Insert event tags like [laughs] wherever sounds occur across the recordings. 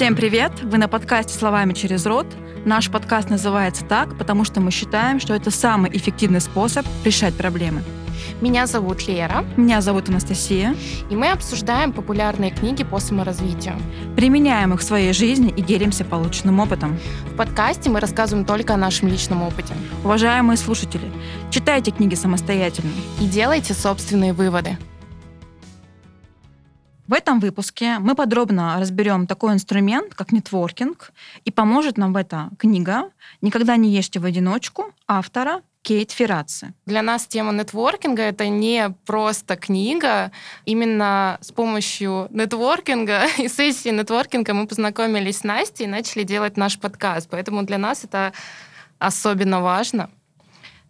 Всем привет! Вы на подкасте «Словами через рот». Наш подкаст называется так, потому что мы считаем, что это самый эффективный способ решать проблемы. Меня зовут Лера. Меня зовут Анастасия. И мы обсуждаем популярные книги по саморазвитию. Применяем их в своей жизни и делимся полученным опытом. В подкасте мы рассказываем только о нашем личном опыте. Уважаемые слушатели, читайте книги самостоятельно. И делайте собственные выводы. В этом выпуске мы подробно разберем такой инструмент, как нетворкинг, и поможет нам в это книга «Никогда не ешьте в одиночку» автора Кейт Ферраци. Для нас тема нетворкинга — это не просто книга. Именно с помощью нетворкинга [laughs] и сессии нетворкинга мы познакомились с Настей и начали делать наш подкаст. Поэтому для нас это особенно важно.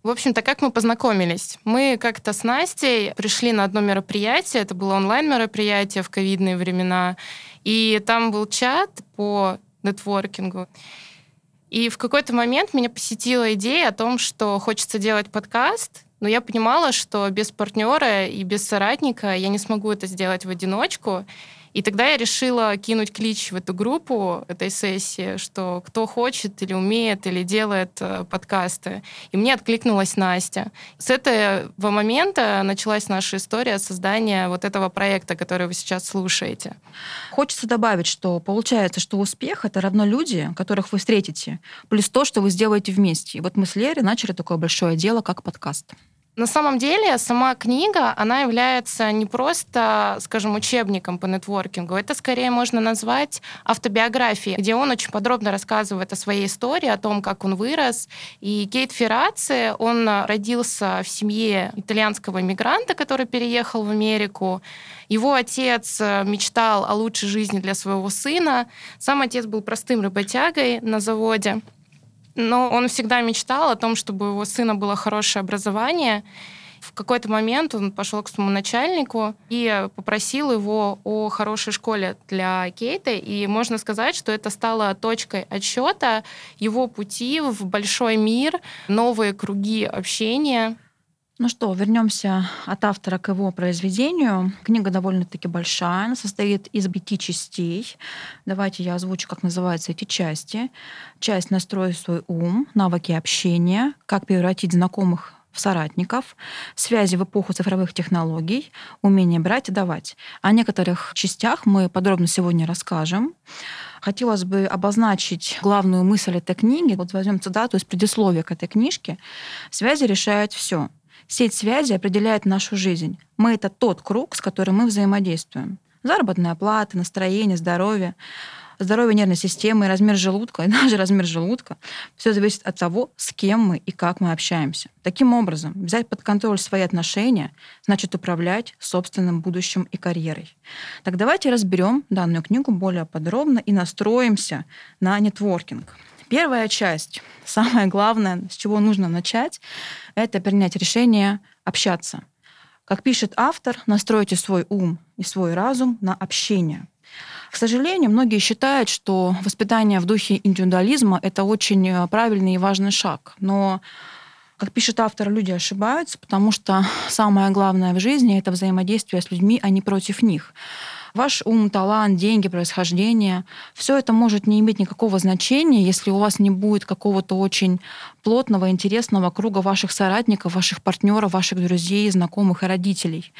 В общем-то, как мы познакомились? Мы как-то с Настей пришли на одно мероприятие, это было онлайн-мероприятие в ковидные времена, и там был чат по нетворкингу. И в какой-то момент меня посетила идея о том, что хочется делать подкаст, но я понимала, что без партнера и без соратника я не смогу это сделать в одиночку. И тогда я решила кинуть клич в эту группу этой сессии, что кто хочет или умеет, или делает э, подкасты. И мне откликнулась Настя. С этого момента началась наша история создания вот этого проекта, который вы сейчас слушаете. Хочется добавить, что получается, что успех — это равно люди, которых вы встретите, плюс то, что вы сделаете вместе. И вот мы с Лерой начали такое большое дело, как подкаст. На самом деле сама книга, она является не просто, скажем, учебником по нетворкингу, это скорее можно назвать автобиографией, где он очень подробно рассказывает о своей истории, о том, как он вырос. И Кейт Ферраци, он родился в семье итальянского иммигранта, который переехал в Америку. Его отец мечтал о лучшей жизни для своего сына. Сам отец был простым работягой на заводе. Но он всегда мечтал о том, чтобы у его сына было хорошее образование. В какой-то момент он пошел к своему начальнику и попросил его о хорошей школе для Кейта. И можно сказать, что это стало точкой отсчета его пути в большой мир, новые круги общения. Ну что, вернемся от автора к его произведению. Книга довольно-таки большая, она состоит из пяти частей. Давайте я озвучу, как называются эти части. Часть «Настрой свой ум», навыки общения, как превратить знакомых в соратников, связи в эпоху цифровых технологий, умение брать и давать. О некоторых частях мы подробно сегодня расскажем. Хотелось бы обозначить главную мысль этой книги. Вот возьмем цитату из предисловия к этой книжке. «Связи решают все. Сеть связи определяет нашу жизнь. Мы — это тот круг, с которым мы взаимодействуем. Заработная плата, настроение, здоровье, здоровье нервной системы, размер желудка, и [laughs] даже размер желудка. Все зависит от того, с кем мы и как мы общаемся. Таким образом, взять под контроль свои отношения значит управлять собственным будущим и карьерой. Так давайте разберем данную книгу более подробно и настроимся на нетворкинг. Первая часть, самое главное, с чего нужно начать, это принять решение общаться. Как пишет автор, настройте свой ум и свой разум на общение. К сожалению, многие считают, что воспитание в духе индивидуализма — это очень э, правильный и важный шаг. Но как пишет автор, люди ошибаются, потому что самое главное в жизни — это взаимодействие с людьми, а не против них. Ваш ум, талант, деньги, происхождение, все это может не иметь никакого значения, если у вас не будет какого-то очень плотного, интересного круга ваших соратников, ваших партнеров, ваших друзей, знакомых и родителей.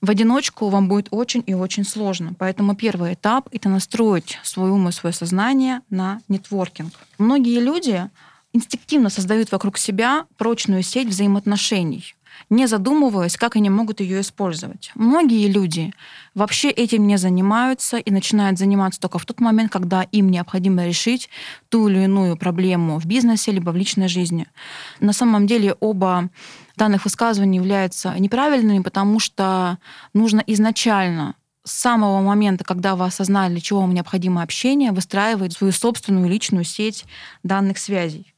В одиночку вам будет очень и очень сложно. Поэтому первый этап — это настроить свой ум и свое сознание на нетворкинг. Многие люди инстинктивно создают вокруг себя прочную сеть взаимоотношений не задумываясь, как они могут ее использовать. Многие люди вообще этим не занимаются и начинают заниматься только в тот момент, когда им необходимо решить ту или иную проблему в бизнесе либо в личной жизни. На самом деле оба данных высказываний являются неправильными, потому что нужно изначально с самого момента, когда вы осознали, для чего вам необходимо общение, выстраивать свою собственную личную сеть данных связей.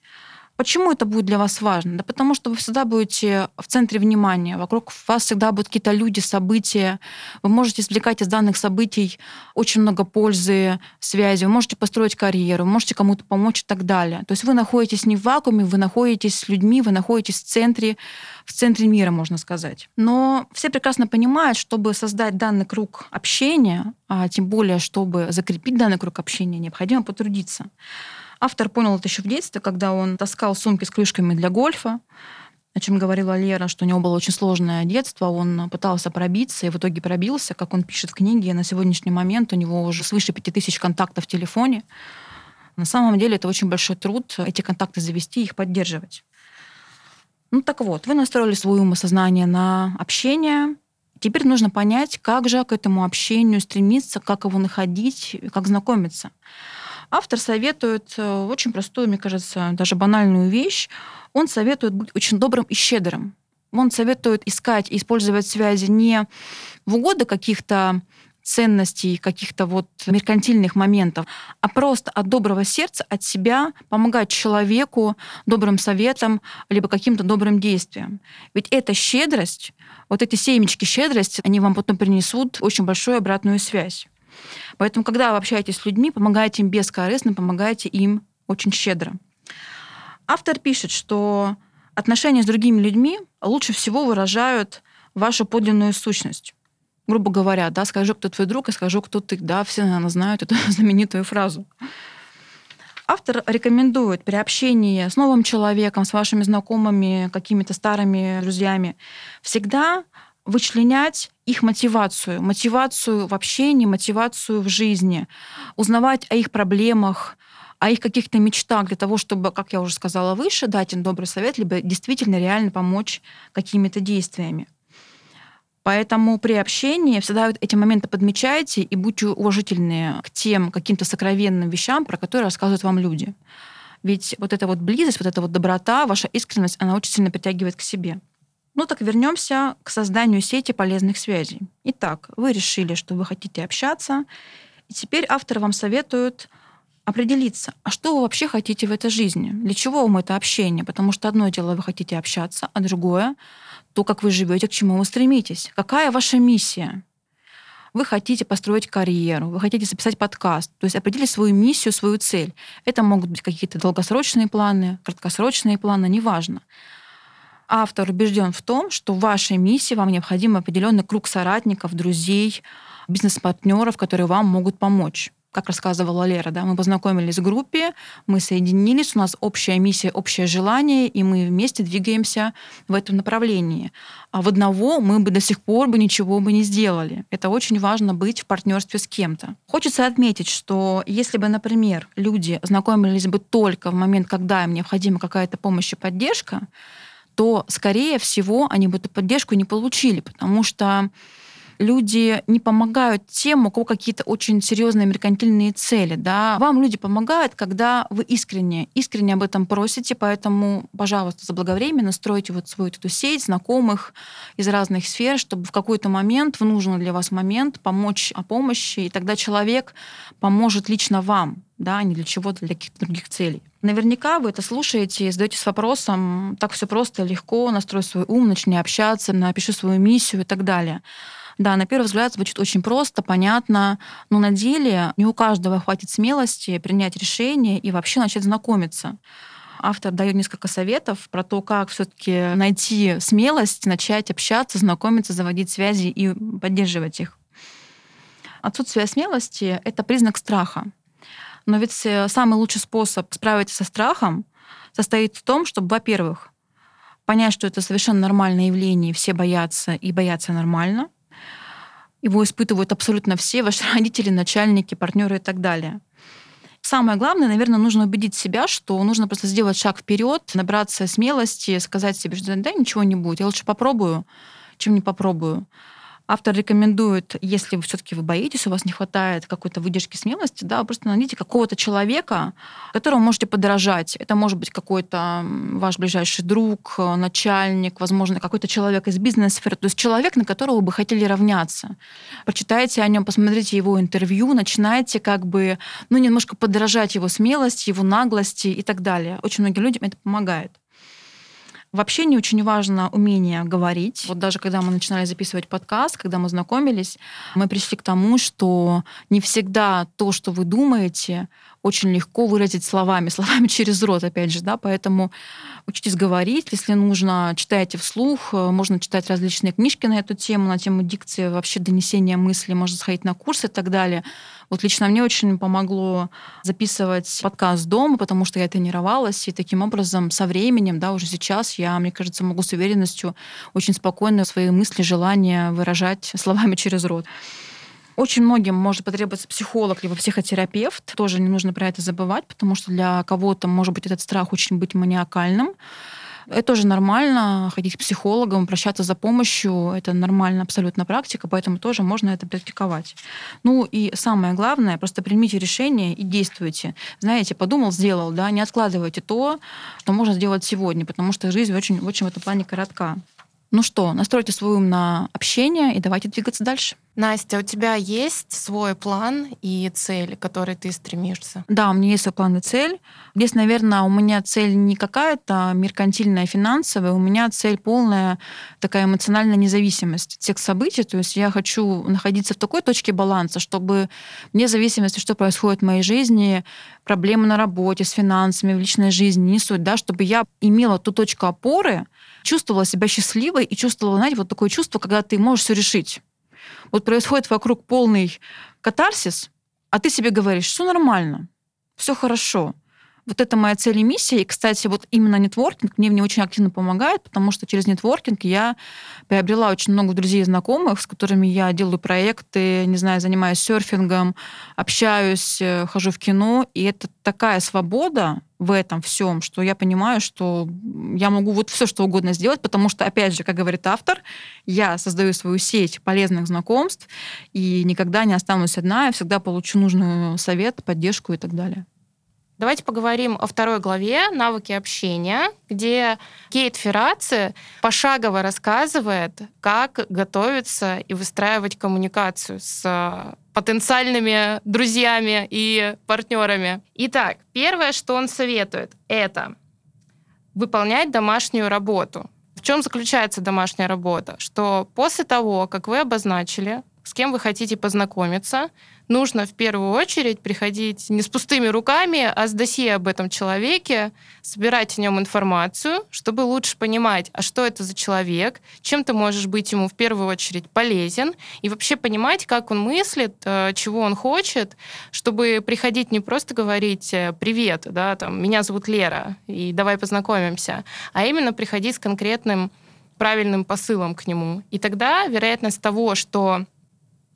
Почему это будет для вас важно? Да потому что вы всегда будете в центре внимания, вокруг вас всегда будут какие-то люди, события. Вы можете извлекать из данных событий очень много пользы, связи, вы можете построить карьеру, можете кому-то помочь и так далее. То есть вы находитесь не в вакууме, вы находитесь с людьми, вы находитесь в центре, в центре мира, можно сказать. Но все прекрасно понимают, чтобы создать данный круг общения, а тем более, чтобы закрепить данный круг общения, необходимо потрудиться. Автор понял это еще в детстве, когда он таскал сумки с крышками для гольфа, о чем говорила Лера, что у него было очень сложное детство, он пытался пробиться и в итоге пробился, как он пишет в книге. На сегодняшний момент у него уже свыше 5000 контактов в телефоне. На самом деле это очень большой труд эти контакты завести их поддерживать. Ну так вот, вы настроили свое ум на общение. Теперь нужно понять, как же к этому общению стремиться, как его находить, как знакомиться. Автор советует э, очень простую, мне кажется, даже банальную вещь. Он советует быть очень добрым и щедрым. Он советует искать и использовать связи не в угоду каких-то ценностей, каких-то вот меркантильных моментов, а просто от доброго сердца, от себя помогать человеку добрым советом, либо каким-то добрым действием. Ведь эта щедрость, вот эти семечки щедрости, они вам потом принесут очень большую обратную связь. Поэтому, когда вы общаетесь с людьми, помогайте им бескорыстно, помогайте им очень щедро. Автор пишет, что отношения с другими людьми лучше всего выражают вашу подлинную сущность. Грубо говоря, да, скажу, кто твой друг, и скажу, кто ты. Да, все, наверное, знают эту [laughs] знаменитую фразу. Автор рекомендует при общении с новым человеком, с вашими знакомыми, какими-то старыми друзьями, всегда вычленять их мотивацию, мотивацию в общении, мотивацию в жизни, узнавать о их проблемах, о их каких-то мечтах для того, чтобы, как я уже сказала выше, дать им добрый совет, либо действительно реально помочь какими-то действиями. Поэтому при общении всегда вот эти моменты подмечайте и будьте уважительны к тем каким-то сокровенным вещам, про которые рассказывают вам люди. Ведь вот эта вот близость, вот эта вот доброта, ваша искренность, она очень сильно притягивает к себе. Ну так вернемся к созданию сети полезных связей. Итак, вы решили, что вы хотите общаться, и теперь автор вам советует определиться, а что вы вообще хотите в этой жизни? Для чего вам это общение? Потому что одно дело вы хотите общаться, а другое то, как вы живете, к чему вы стремитесь. Какая ваша миссия? Вы хотите построить карьеру, вы хотите записать подкаст, то есть определить свою миссию, свою цель. Это могут быть какие-то долгосрочные планы, краткосрочные планы, неважно автор убежден в том, что в вашей миссии вам необходим определенный круг соратников, друзей, бизнес-партнеров, которые вам могут помочь как рассказывала Лера, да, мы познакомились в группе, мы соединились, у нас общая миссия, общее желание, и мы вместе двигаемся в этом направлении. А в одного мы бы до сих пор бы ничего бы не сделали. Это очень важно быть в партнерстве с кем-то. Хочется отметить, что если бы, например, люди знакомились бы только в момент, когда им необходима какая-то помощь и поддержка, то, скорее всего, они бы эту поддержку не получили, потому что люди не помогают тем, у кого какие-то очень серьезные меркантильные цели. Да? Вам люди помогают, когда вы искренне, искренне об этом просите, поэтому, пожалуйста, заблаговременно стройте вот свою эту сеть знакомых из разных сфер, чтобы в какой-то момент, в нужный для вас момент, помочь о помощи, и тогда человек поможет лично вам, да, а не для чего-то, для каких-то других целей. Наверняка вы это слушаете и задаетесь вопросом, так все просто, легко, настрой свой ум, начни общаться, напиши свою миссию и так далее. Да, на первый взгляд звучит очень просто, понятно, но на деле не у каждого хватит смелости принять решение и вообще начать знакомиться. Автор дает несколько советов про то, как все-таки найти смелость, начать общаться, знакомиться, заводить связи и поддерживать их. Отсутствие смелости — это признак страха. Но ведь э, самый лучший способ справиться со страхом состоит в том, чтобы, во-первых, понять, что это совершенно нормальное явление, все боятся, и боятся нормально. Его испытывают абсолютно все, ваши [laughs] родители, начальники, партнеры и так далее. Самое главное, наверное, нужно убедить себя, что нужно просто сделать шаг вперед, набраться смелости, сказать себе, что да, ничего не будет, я лучше попробую, чем не попробую. Автор рекомендует, если все-таки вы боитесь, у вас не хватает какой-то выдержки смелости, да, просто найдите какого-то человека, которому можете подражать. Это может быть какой-то ваш ближайший друг, начальник, возможно, какой-то человек из бизнес-сферы, то есть человек, на которого вы бы хотели равняться. Почитайте о нем, посмотрите его интервью, начинайте как бы, ну, немножко подражать его смелости, его наглости и так далее. Очень многим людям это помогает. В общении очень важно умение говорить. Вот даже когда мы начинали записывать подкаст, когда мы знакомились, мы пришли к тому, что не всегда то, что вы думаете, очень легко выразить словами, [laughs] словами через рот, опять же, да, поэтому учитесь говорить, если нужно, читайте вслух, можно читать различные книжки на эту тему, на тему дикции, вообще донесения мысли, можно сходить на курсы и так далее. Вот лично мне очень помогло записывать подкаст дома, потому что я тренировалась, и таким образом со временем, да, уже сейчас я, мне кажется, могу с уверенностью очень спокойно свои мысли, желания выражать [laughs] словами через рот. Очень многим может потребоваться психолог либо психотерапевт. Тоже не нужно про это забывать, потому что для кого-то может быть этот страх очень быть маниакальным. Это тоже нормально, ходить к психологам, обращаться за помощью. Это нормальная абсолютно практика, поэтому тоже можно это практиковать. Ну и самое главное, просто примите решение и действуйте. Знаете, подумал, сделал, да, не откладывайте то, что можно сделать сегодня, потому что жизнь очень, очень в этом плане коротка. Ну что, настройте свой ум на общение и давайте двигаться дальше. Настя, у тебя есть свой план и цель, к которой ты стремишься? Да, у меня есть свой план и цель. Здесь, наверное, у меня цель не какая-то меркантильная, финансовая, у меня цель полная такая эмоциональная независимость от всех событий. То есть я хочу находиться в такой точке баланса, чтобы вне зависимости, что происходит в моей жизни, проблемы на работе, с финансами, в личной жизни, не суть, да, чтобы я имела ту точку опоры, чувствовала себя счастливой и чувствовала, знаете, вот такое чувство, когда ты можешь все решить. Вот происходит вокруг полный катарсис, а ты себе говоришь, все нормально, все хорошо. Вот это моя цель и миссия. И, кстати, вот именно нетворкинг мне в очень активно помогает, потому что через нетворкинг я приобрела очень много друзей и знакомых, с которыми я делаю проекты, не знаю, занимаюсь серфингом, общаюсь, э, хожу в кино. И это такая свобода в этом всем, что я понимаю, что я могу вот все что угодно сделать, потому что, опять же, как говорит автор, я создаю свою сеть полезных знакомств и никогда не останусь одна, я всегда получу нужный совет, поддержку и так далее. Давайте поговорим о второй главе «Навыки общения», где Кейт Ферраци пошагово рассказывает, как готовиться и выстраивать коммуникацию с потенциальными друзьями и партнерами. Итак, первое, что он советует, это выполнять домашнюю работу. В чем заключается домашняя работа? Что после того, как вы обозначили, с кем вы хотите познакомиться, нужно в первую очередь приходить не с пустыми руками, а с досье об этом человеке, собирать о нем информацию, чтобы лучше понимать, а что это за человек, чем ты можешь быть ему в первую очередь полезен, и вообще понимать, как он мыслит, э, чего он хочет, чтобы приходить не просто говорить э, «привет», да, там, «меня зовут Лера, и давай познакомимся», а именно приходить с конкретным правильным посылом к нему. И тогда вероятность того, что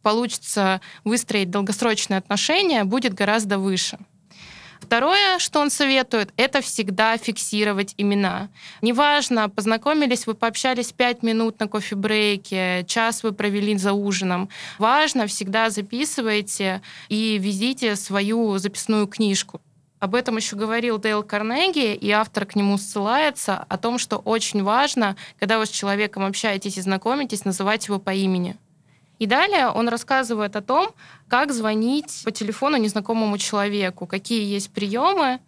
получится выстроить долгосрочные отношения, будет гораздо выше. Второе, что он советует, это всегда фиксировать имена. Неважно, познакомились вы, пообщались пять минут на кофе-брейке, час вы провели за ужином. Важно, всегда записывайте и везите свою записную книжку. Об этом еще говорил Дейл Карнеги, и автор к нему ссылается, о том, что очень важно, когда вы с человеком общаетесь и знакомитесь, называть его по имени. И далее он рассказывает о том, как звонить по телефону незнакомому человеку, какие есть приемы.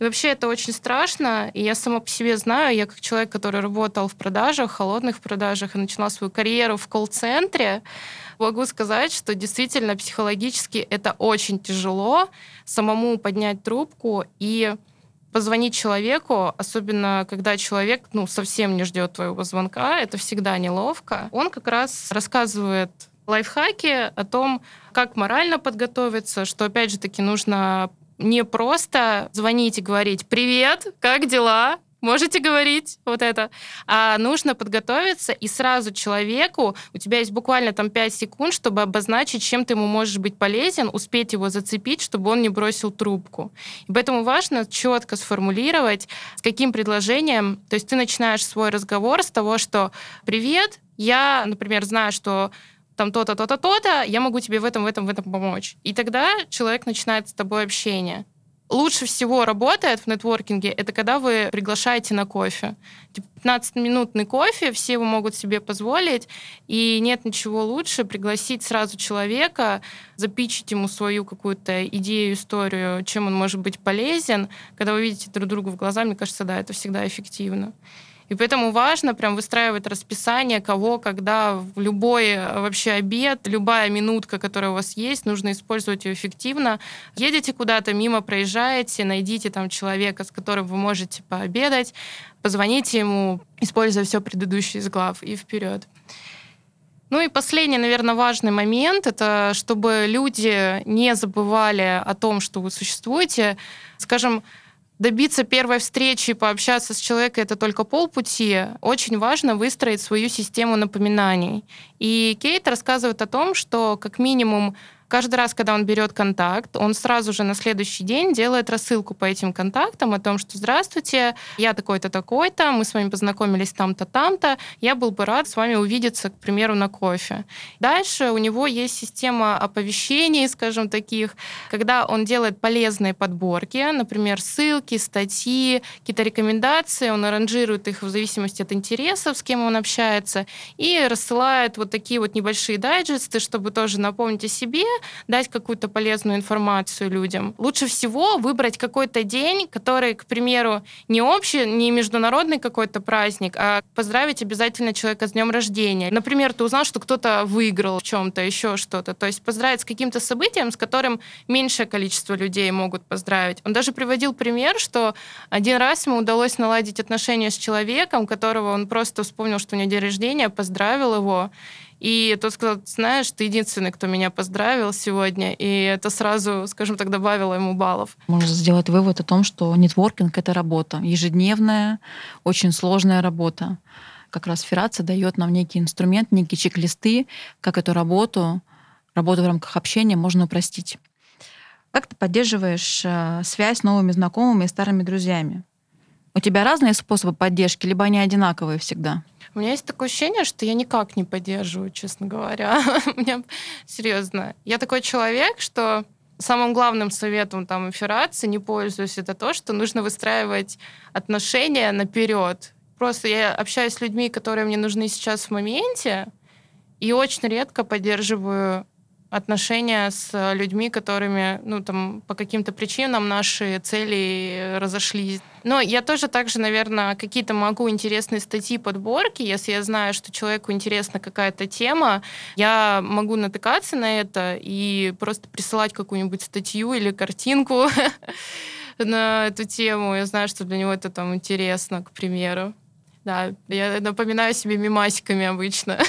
И вообще это очень страшно. И я сама по себе знаю, я как человек, который работал в продажах, холодных продажах и начала свою карьеру в колл-центре, могу сказать, что действительно психологически это очень тяжело самому поднять трубку и позвонить человеку, особенно когда человек ну, совсем не ждет твоего звонка, это всегда неловко. Он как раз рассказывает лайфхаки о том, как морально подготовиться, что, опять же таки, нужно не просто звонить и говорить «Привет, как дела?» Можете говорить вот это. А нужно подготовиться, и сразу человеку, у тебя есть буквально там 5 секунд, чтобы обозначить, чем ты ему можешь быть полезен, успеть его зацепить, чтобы он не бросил трубку. И поэтому важно четко сформулировать, с каким предложением. То есть ты начинаешь свой разговор с того, что «Привет, я, например, знаю, что там то-то, то-то, то-то, я могу тебе в этом, в этом, в этом помочь. И тогда человек начинает с тобой общение. Лучше всего работает в нетворкинге, это когда вы приглашаете на кофе. 15-минутный типа, кофе, все его могут себе позволить, и нет ничего лучше пригласить сразу человека, запичить ему свою какую-то идею, историю, чем он может быть полезен. Когда вы видите друг друга в глаза, мне кажется, да, это всегда эффективно. И поэтому важно прям выстраивать расписание, кого, когда, в любой э, вообще обед, любая минутка, которая у вас есть, нужно использовать ее эффективно. Едете куда-то, мимо проезжаете, найдите там человека, с которым вы можете пообедать, позвоните ему, используя все предыдущее из глав, и вперед. Ну и последний, наверное, важный момент, это чтобы люди не забывали о том, что вы существуете. Скажем, добиться первой встречи пообщаться с человеком это только полпути. Очень важно выстроить свою систему напоминаний. И Кейт рассказывает о том, что как минимум Каждый раз, когда он берет контакт, он сразу же на следующий день делает рассылку по этим контактам о том, что «Здравствуйте, я такой-то, такой-то, мы с вами познакомились там-то, там-то, я был бы рад с вами увидеться, к примеру, на кофе». Дальше у него есть система оповещений, скажем, таких, когда он делает полезные подборки, например, ссылки, статьи, какие-то рекомендации, он аранжирует их в зависимости от интересов, с кем он общается, и рассылает вот такие вот небольшие дайджесты, чтобы тоже напомнить о себе, дать какую-то полезную информацию людям. Лучше всего выбрать какой-то день, который, к примеру, не общий, не международный какой-то праздник, а поздравить обязательно человека с днем рождения. Например, ты узнал, что кто-то выиграл в чем-то, еще что-то. То есть поздравить с каким-то событием, с которым меньшее количество людей могут поздравить. Он даже приводил пример, что один раз ему удалось наладить отношения с человеком, которого он просто вспомнил, что у него день рождения, поздравил его, и тот сказал, знаешь, ты единственный, кто меня поздравил сегодня, и это сразу, скажем так, добавило ему баллов. Можно сделать вывод о том, что нетворкинг — это работа, ежедневная, очень сложная работа. Как раз Ферация дает нам некий инструмент, некие чек-листы, как эту работу, работу в рамках общения можно упростить. Как ты поддерживаешь э, связь с новыми знакомыми и старыми друзьями? У тебя разные способы поддержки, либо они одинаковые всегда? У меня есть такое ощущение, что я никак не поддерживаю, честно говоря. [laughs] У меня серьезно. Я такой человек, что самым главным советом там операции не пользуюсь, это то, что нужно выстраивать отношения наперед. Просто я общаюсь с людьми, которые мне нужны сейчас в моменте, и очень редко поддерживаю отношения с людьми, которыми, ну, там, по каким-то причинам наши цели разошлись. Но я тоже также, наверное, какие-то могу интересные статьи, подборки, если я знаю, что человеку интересна какая-то тема, я могу натыкаться на это и просто присылать какую-нибудь статью или картинку [laughs] на эту тему. Я знаю, что для него это там интересно, к примеру. Да, я напоминаю себе мимасиками обычно. [laughs]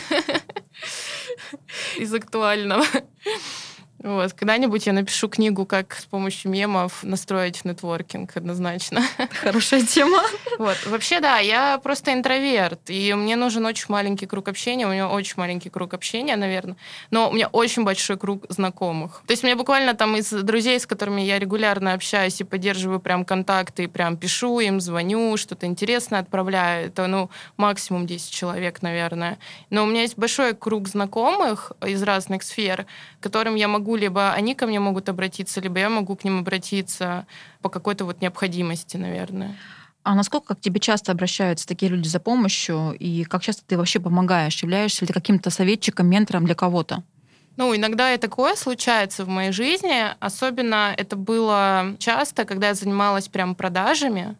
[laughs] из актуального. Вот. Когда-нибудь я напишу книгу, как с помощью мемов настроить нетворкинг однозначно. [laughs] Хорошая тема. Вот. Вообще, да, я просто интроверт, и мне нужен очень маленький круг общения, у меня очень маленький круг общения, наверное, но у меня очень большой круг знакомых. То есть мне буквально там из друзей, с которыми я регулярно общаюсь и поддерживаю прям контакты, и прям пишу им, звоню, что-то интересное отправляю, это, ну, максимум 10 человек, наверное. Но у меня есть большой круг знакомых из разных сфер, которым я могу могу, либо они ко мне могут обратиться, либо я могу к ним обратиться по какой-то вот необходимости, наверное. А насколько к тебе часто обращаются такие люди за помощью, и как часто ты вообще помогаешь? Являешься ли ты каким-то советчиком, ментором для кого-то? Ну, иногда и такое случается в моей жизни. Особенно это было часто, когда я занималась прям продажами.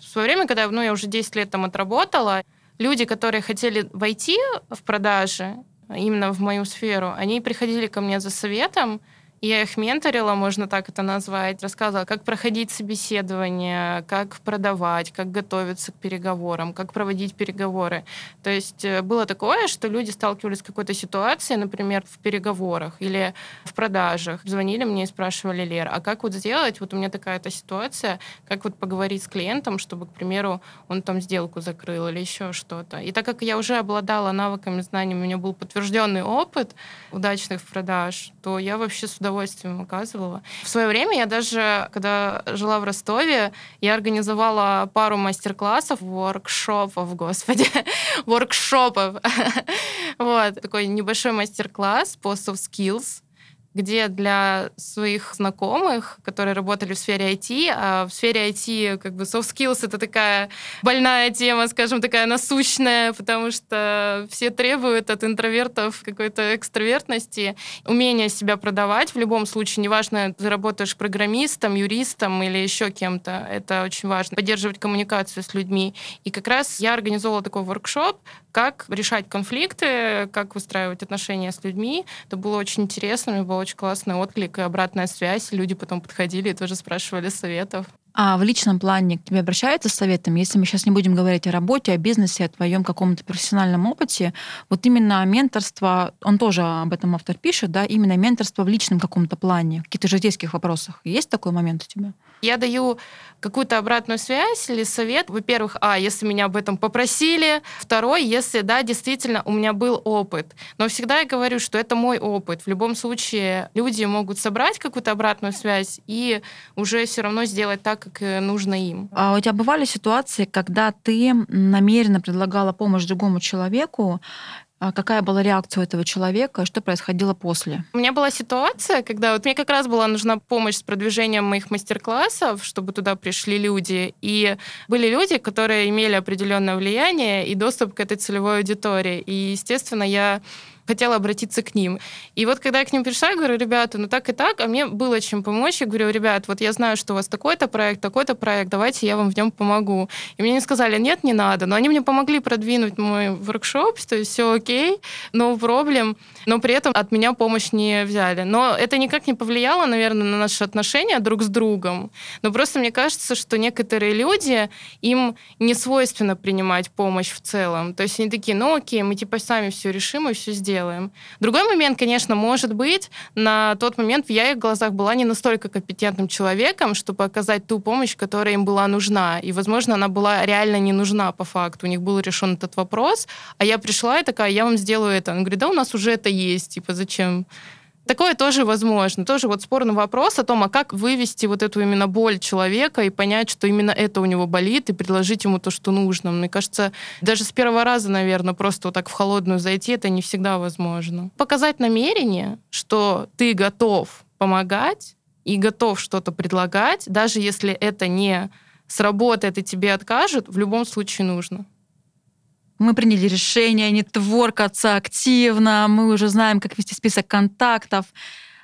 В свое время, когда ну, я уже 10 лет там отработала, люди, которые хотели войти в продажи, именно в мою сферу, они приходили ко мне за советом, я их менторила, можно так это назвать, рассказывала, как проходить собеседование, как продавать, как готовиться к переговорам, как проводить переговоры. То есть э, было такое, что люди сталкивались с какой-то ситуацией, например, в переговорах или в продажах. Звонили мне и спрашивали, Лер, а как вот сделать, вот у меня такая-то ситуация, как вот поговорить с клиентом, чтобы, к примеру, он там сделку закрыл или еще что-то. И так как я уже обладала навыками, знаниями, у меня был подтвержденный опыт удачных продаж, то я вообще с удовольствием удовольствием оказывала. В свое время я даже, когда жила в Ростове, я организовала пару мастер-классов, воркшопов, господи, [laughs] воркшопов. [laughs] вот, такой небольшой мастер-класс по soft skills, где для своих знакомых, которые работали в сфере IT, а в сфере IT как бы soft skills это такая больная тема, скажем, такая насущная, потому что все требуют от интровертов какой-то экстравертности, умение себя продавать в любом случае, неважно, ты работаешь программистом, юристом или еще кем-то, это очень важно, поддерживать коммуникацию с людьми. И как раз я организовала такой воркшоп, как решать конфликты, как выстраивать отношения с людьми. Это было очень интересно, мне был очень классный отклик и обратная связь. Люди потом подходили и тоже спрашивали советов. А в личном плане к тебе обращаются с советом? Если мы сейчас не будем говорить о работе, о бизнесе, о твоем каком-то профессиональном опыте, вот именно менторство, он тоже об этом автор пишет, да, именно менторство в личном каком-то плане, в каких-то житейских вопросах. Есть такой момент у тебя? Я даю какую-то обратную связь или совет. Во-первых, а, если меня об этом попросили. Второй, если, да, действительно, у меня был опыт. Но всегда я говорю, что это мой опыт. В любом случае, люди могут собрать какую-то обратную связь и уже все равно сделать так, как э, нужно им. А у тебя бывали ситуации, когда ты намеренно предлагала помощь другому человеку, какая была реакция у этого человека, что происходило после? У меня была ситуация, когда вот мне как раз была нужна помощь с продвижением моих мастер-классов, чтобы туда пришли люди. И были люди, которые имели определенное влияние и доступ к этой целевой аудитории. И, естественно, я хотела обратиться к ним. И вот когда я к ним пришла, я говорю, ребята, ну так и так, а мне было чем помочь. Я говорю, ребят, вот я знаю, что у вас такой-то проект, такой-то проект, давайте я вам в нем помогу. И мне не сказали, нет, не надо. Но они мне помогли продвинуть мой воркшоп, то есть все окей, no проблем, но при этом от меня помощь не взяли. Но это никак не повлияло, наверное, на наши отношения друг с другом. Но просто мне кажется, что некоторые люди, им не свойственно принимать помощь в целом. То есть они такие, ну окей, мы типа сами все решим и все сделаем делаем. Другой момент, конечно, может быть, на тот момент я их глазах была не настолько компетентным человеком, чтобы оказать ту помощь, которая им была нужна. И, возможно, она была реально не нужна по факту. У них был решен этот вопрос, а я пришла и такая, я вам сделаю это. Он говорит, да у нас уже это есть, типа зачем? Такое тоже возможно. Тоже вот спорный вопрос о том, а как вывести вот эту именно боль человека и понять, что именно это у него болит, и предложить ему то, что нужно. Мне кажется, даже с первого раза, наверное, просто вот так в холодную зайти, это не всегда возможно. Показать намерение, что ты готов помогать и готов что-то предлагать, даже если это не сработает и тебе откажут, в любом случае нужно мы приняли решение не творкаться активно, мы уже знаем, как вести список контактов,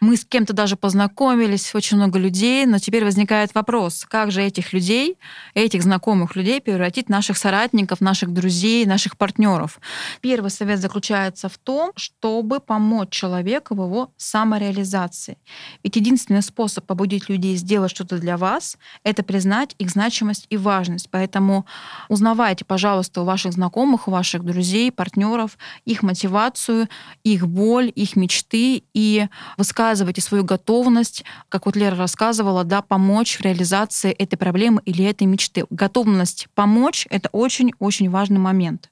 мы с кем-то даже познакомились, очень много людей, но теперь возникает вопрос, как же этих людей, этих знакомых людей превратить в наших соратников, наших друзей, наших партнеров. Первый совет заключается в том, чтобы помочь человеку в его самореализации. Ведь единственный способ побудить людей сделать что-то для вас — это признать их значимость и важность. Поэтому узнавайте, пожалуйста, у ваших знакомых, у ваших друзей, партнеров их мотивацию, их боль, их мечты и высказывайте высказываете свою готовность, как вот Лера рассказывала, да, помочь в реализации этой проблемы или этой мечты. Готовность помочь — это очень-очень важный момент.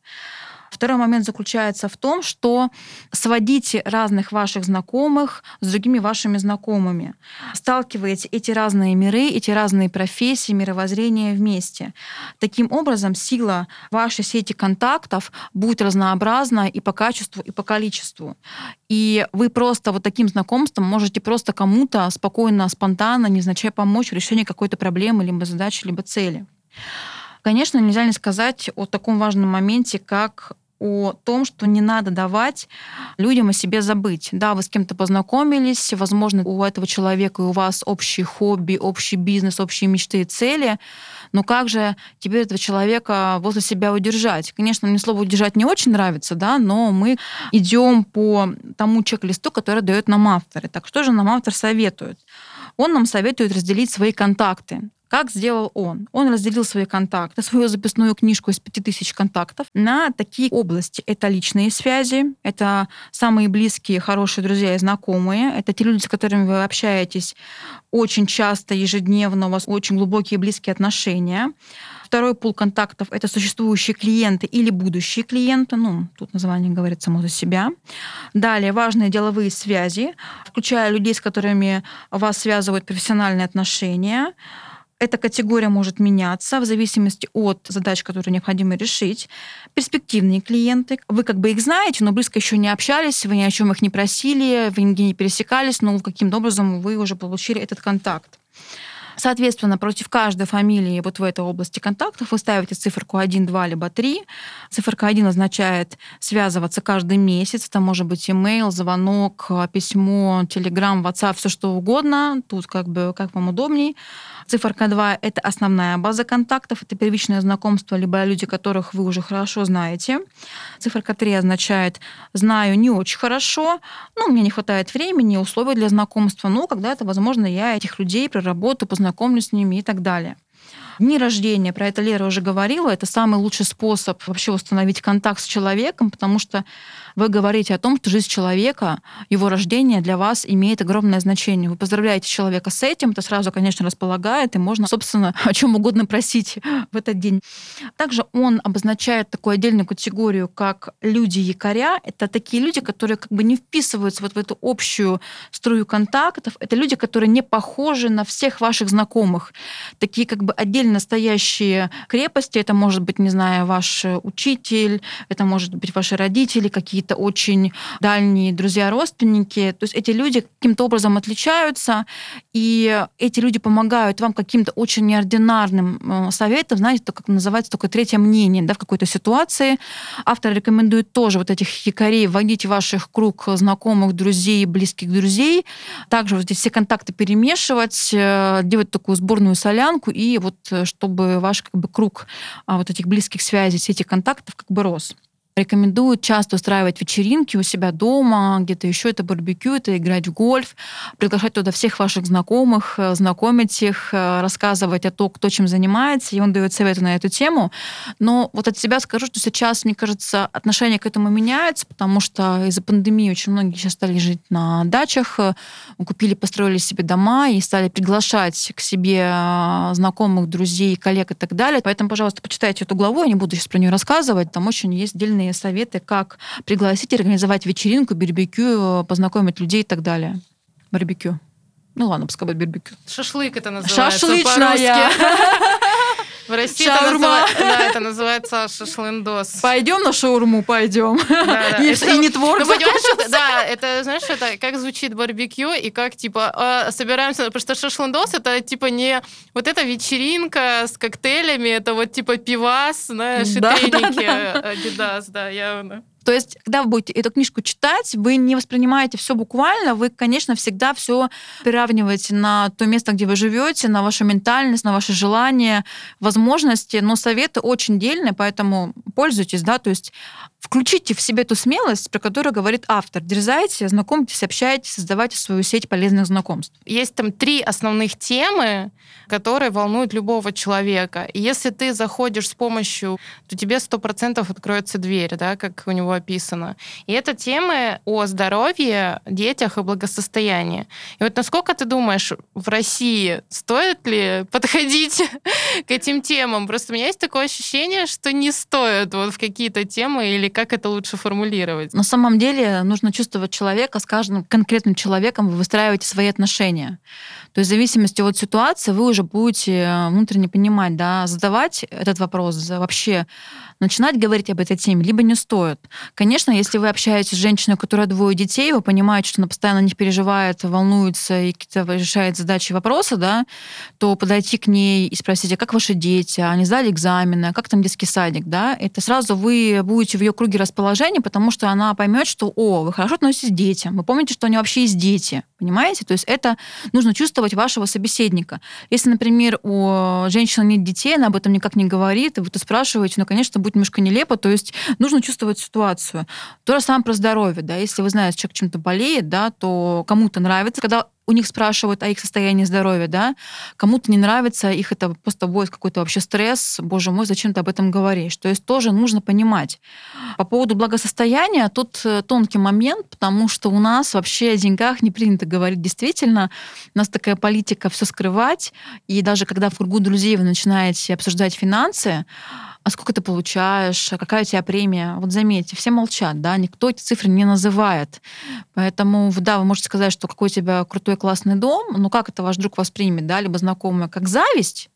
Второй момент заключается в том, что сводите разных ваших знакомых с другими вашими знакомыми. Сталкиваете эти разные миры, эти разные профессии, мировоззрения вместе. Таким образом, сила вашей сети контактов будет разнообразна и по качеству, и по количеству. И вы просто вот таким знакомством можете просто кому-то спокойно, спонтанно, незначай помочь в решении какой-то проблемы, либо задачи, либо цели. Конечно, нельзя не сказать о таком важном моменте, как о том, что не надо давать людям о себе забыть. Да, вы с кем-то познакомились, возможно, у этого человека и у вас общие хобби, общий бизнес, общие мечты и цели, но как же теперь этого человека возле себя удержать? Конечно, мне слово удержать не очень нравится, да, но мы идем по тому чек-листу, который дает нам автор. Так что же нам автор советует? Он нам советует разделить свои контакты Как сделал он? Он разделил свои контакты, свою записную книжку из 5000 контактов на такие области. Это личные связи, это самые близкие, хорошие друзья и знакомые, это те люди, с которыми вы общаетесь очень часто, ежедневно, у вас очень глубокие близкие отношения. Второй пул контактов — это существующие клиенты или будущие клиенты. Ну, тут название говорит само за себя. Далее важные деловые связи, включая людей, с которыми вас связывают профессиональные отношения. Эта категория может меняться в зависимости от задач, которые необходимо решить. Перспективные клиенты. Вы как бы их знаете, но близко еще не общались, вы ни о чем их не просили, вы нигде не пересекались, но каким-то образом вы уже получили этот контакт. Соответственно, против каждой фамилии вот в этой области контактов вы ставите циферку 1, 2, либо 3. Циферка 1 означает связываться каждый месяц. Это может быть email, звонок, письмо, телеграм, WhatsApp, все что угодно. Тут как бы как вам удобней. Циферка 2 — это основная база контактов, это первичное знакомство, либо люди, которых вы уже хорошо знаете. Циферка 3 означает «знаю не очень хорошо», ну, мне не хватает времени, условий для знакомства, но когда-то, возможно, я этих людей проработаю, познакомлюсь с ними и так далее. Дни рождения, про это Лера уже говорила, это самый лучший способ вообще установить контакт с человеком, потому что вы говорите о том, что жизнь человека, его рождение для вас имеет огромное значение. Вы поздравляете человека с этим, это сразу, конечно, располагает, и можно, собственно, о чем угодно просить в этот день. Также он обозначает такую отдельную категорию, как люди-якоря. Это такие люди, которые как бы не вписываются вот в эту общую струю контактов. Это люди, которые не похожи на всех ваших знакомых. Такие как бы отдельно стоящие крепости. Это может быть, не знаю, ваш учитель, это может быть ваши родители, какие-то какие-то очень дальние друзья-родственники. То есть эти люди каким-то образом отличаются, и эти люди помогают вам каким-то очень неординарным э, советом, знаете, то, как называется, только третье мнение да, в какой-то ситуации. Автор рекомендует тоже вот этих якорей вводить в ваших круг знакомых, друзей, близких друзей. Также вот здесь все контакты перемешивать, э, делать такую сборную солянку, и вот э, чтобы ваш как бы, круг а, вот этих близких связей, все этих контактов как бы рос. Рекомендуют часто устраивать вечеринки у себя дома, где-то еще это барбекю, это играть в гольф, приглашать туда всех ваших знакомых, э, знакомить их, э, рассказывать о том, кто чем занимается, и он дает советы на эту тему. Но вот от себя скажу, что сейчас, мне кажется, отношение к этому меняется, потому что из-за пандемии очень многие сейчас стали жить на дачах, э, купили, построили себе дома и стали приглашать к себе знакомых, друзей, коллег и так далее. Поэтому, пожалуйста, почитайте эту главу, я не буду сейчас про нее рассказывать, там очень есть отдельные конкретные советы, как пригласить, организовать вечеринку, барбекю, познакомить людей и так далее. Барбекю. Ну ладно, пускай будет барбекю. Шашлык это называется Шашлычная. [laughs] В России это, называ... да, это называется шашлындос. Пойдем на шаурму, пойдем. Да, да. И, и не творог. Ну, понимаешь, это, да, это, знаешь, это как звучит барбекю и как, типа, э, собираемся, потому что шашлындос это, типа, не вот эта вечеринка с коктейлями, это вот, типа, пивас, знаешь, да, и треники да, да. Adidas, да, явно. То есть, когда вы будете эту книжку читать, вы не воспринимаете все буквально, вы, конечно, всегда все приравниваете на то место, где вы живете, на вашу ментальность, на ваши желания, возможности. Но советы очень дельные, поэтому пользуйтесь, да, то есть включите в себе эту смелость, про которую говорит автор. Дерзайте, знакомьтесь, общайтесь, создавайте свою сеть полезных знакомств. Есть там три основных темы, которые волнуют любого человека. И если ты заходишь с помощью, то тебе сто процентов откроется дверь, да, как у него описано. И это темы о здоровье, детях и благосостоянии. И вот насколько ты думаешь, в России стоит ли [laughs] подходить к этим темам? Просто у меня есть такое ощущение, что не стоит вот в какие-то темы или как это лучше формулировать? На самом деле нужно чувствовать человека, с каждым конкретным человеком вы выстраиваете свои отношения. То есть в зависимости от ситуации вы уже будете внутренне понимать, да, задавать этот вопрос, вообще начинать говорить об этой теме, либо не стоит. Конечно, если вы общаетесь с женщиной, у которой двое детей, вы понимаете, что она постоянно не переживает, волнуется и решает задачи вопросы, да, то подойти к ней и спросить, а как ваши дети, они сдали экзамены, а как там детский садик, да, это сразу вы будете в ее круге расположения, потому что она поймет, что, о, вы хорошо относитесь к детям, вы помните, что они вообще есть дети, понимаете? То есть это нужно чувствовать вашего собеседника. Если, например, у женщины нет детей, она об этом никак не говорит, и вы то спрашиваете, ну, конечно, будет немножко нелепо, то есть нужно чувствовать ситуацию. То же самое про здоровье, да, если вы знаете, человек чем-то болеет, да, то кому-то нравится, когда у них спрашивают о их состоянии здоровья, да, кому-то не нравится, их это просто будет какой-то вообще стресс, боже мой, зачем ты об этом говоришь? То есть тоже нужно понимать. По поводу благосостояния, тут э, тонкий момент, потому что у нас вообще о деньгах не принято говорить действительно. У нас такая политика все скрывать, и даже когда в кругу друзей вы начинаете обсуждать финансы, а сколько ты получаешь, а какая у тебя премия. Вот заметьте, все молчат, да, никто эти цифры не называет. Поэтому, да, вы можете сказать, что какой у тебя крутой классный дом, но как это ваш друг воспримет, да, либо знакомый, как зависть,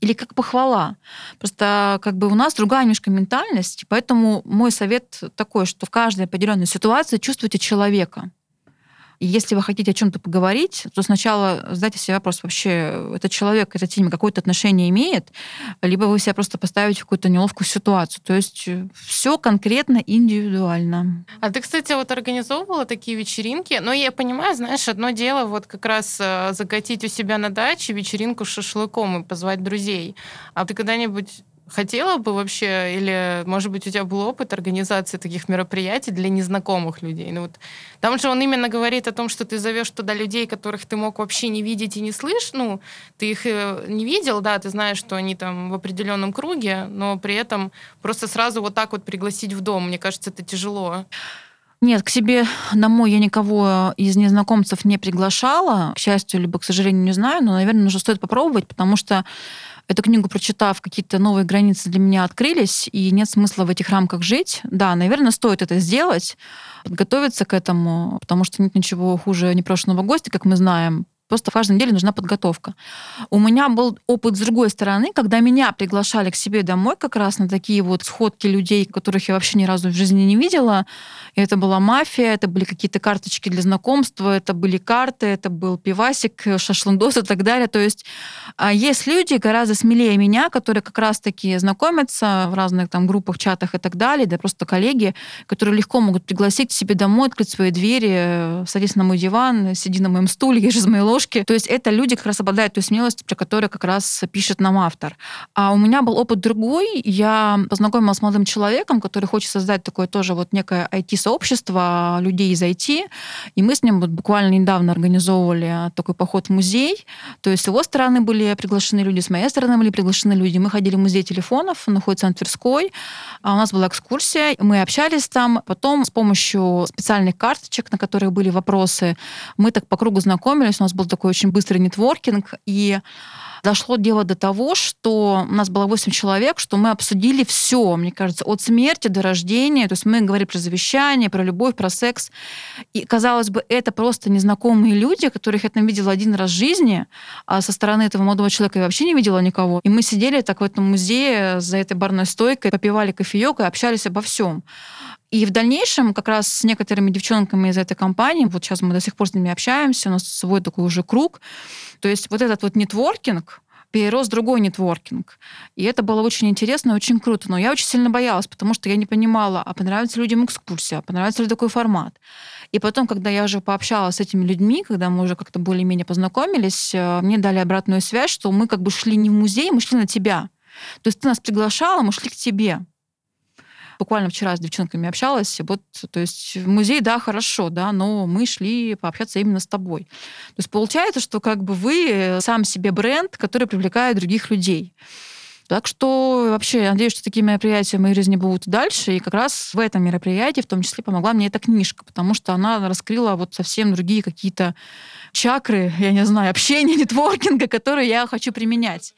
или как похвала. Просто как бы у нас другая немножко ментальность, поэтому мой совет такой, что в каждой определенной ситуации чувствуйте человека. Если вы хотите о чем-то поговорить, то сначала задайте себе вопрос, вообще этот человек к этой теме какое-то отношение имеет, либо вы себя просто поставите в какую-то неловкую ситуацию. То есть э, все конкретно индивидуально. А ты, кстати, вот организовывала такие вечеринки, но я понимаю, знаешь, одно дело вот как раз э, закатить у себя на даче вечеринку с шашлыком и позвать друзей. А ты когда-нибудь хотела бы вообще, или, может быть, у тебя был опыт организации таких мероприятий для незнакомых людей? Ну, вот, там же он именно говорит о том, что ты зовешь туда людей, которых ты мог вообще не видеть и не слышать. Ну, ты их э, не видел, да, ты знаешь, что они там в определенном круге, но при этом просто сразу вот так вот пригласить в дом, мне кажется, это тяжело. Нет, к себе домой я никого из незнакомцев не приглашала, к счастью, либо, к сожалению, не знаю, но, наверное, нужно стоит попробовать, потому что Эту книгу прочитав, какие-то новые границы для меня открылись, и нет смысла в этих рамках жить. Да, наверное, стоит это сделать, подготовиться к этому, потому что нет ничего хуже непрошенного гостя, как мы знаем. Просто в каждом деле нужна подготовка. У меня был опыт с другой стороны, когда меня приглашали к себе домой как раз на такие вот сходки людей, которых я вообще ни разу в жизни не видела. И это была мафия, это были какие-то карточки для знакомства, это были карты, это был пивасик, шашлындос и так далее. То есть а, есть люди гораздо смелее меня, которые как раз-таки знакомятся в разных там группах, чатах и так далее, да просто коллеги, которые легко могут пригласить к себе домой, открыть свои двери, садись на мой диван, сиди на моем стуле, [laughs] ешь из моей ложки. То есть это люди как раз обладают той смелостью, про которую как раз пишет нам автор. А у меня был опыт другой. Я познакомилась с молодым человеком, который хочет создать такое тоже вот некое IT-сообщество людей из IT. И мы с ним вот буквально недавно организовывали такой поход в музей. То есть с его стороны были приглашены люди, с моей стороны были приглашены люди. Мы ходили в музей телефонов, он находится на Тверской. А у нас была экскурсия, мы общались там. Потом с помощью специальных карточек, на которых были вопросы, мы так по кругу знакомились. У нас был такой очень быстрый нетворкинг, и дошло дело до того, что у нас было 8 человек, что мы обсудили все, мне кажется, от смерти до рождения. То есть мы говорили про завещание, про любовь, про секс. И, казалось бы, это просто незнакомые люди, которых я там видела один раз в жизни, а со стороны этого молодого человека я вообще не видела никого. И мы сидели так в этом музее за этой барной стойкой, попивали кофеек и общались обо всем. И в дальнейшем как раз с некоторыми девчонками из этой компании, вот сейчас мы до сих пор с ними общаемся, у нас свой такой уже круг. То есть вот этот вот нетворкинг, перерос другой нетворкинг. И это было очень интересно и очень круто. Но я очень сильно боялась, потому что я не понимала, а понравится людям экскурсия, а понравится ли такой формат. И потом, когда я уже пообщалась с этими людьми, когда мы уже как-то более-менее познакомились, э, мне дали обратную связь, что мы как бы шли не в музей, мы шли на тебя. То есть ты нас приглашала, мы шли к тебе. Буквально вчера с девчонками общалась. Вот, то есть музей, да, хорошо, да, но мы шли пообщаться именно с тобой. То есть получается, что как бы вы сам себе бренд, который привлекает других людей. Так что вообще я надеюсь, что такие мероприятия в моей жизни будут дальше. И как раз в этом мероприятии в том числе помогла мне эта книжка, потому что она раскрыла вот совсем другие какие-то чакры, я не знаю, общения, [laughs] нетворкинга, которые я хочу применять.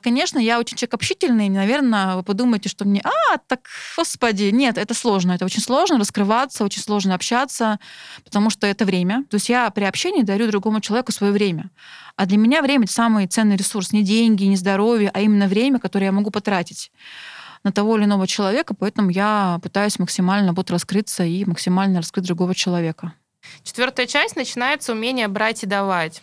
Конечно, я очень человек общительный, наверное, вы подумаете, что мне, а, так, господи, нет, это сложно, это очень сложно раскрываться, очень сложно общаться, потому что это время. То есть я при общении дарю другому человеку свое время. А для меня время — это самый ценный ресурс. Не деньги, не здоровье, а именно время, которое я могу потратить на того или иного человека, поэтому я пытаюсь максимально вот раскрыться и максимально раскрыть другого человека. Четвертая часть начинается умение брать и давать.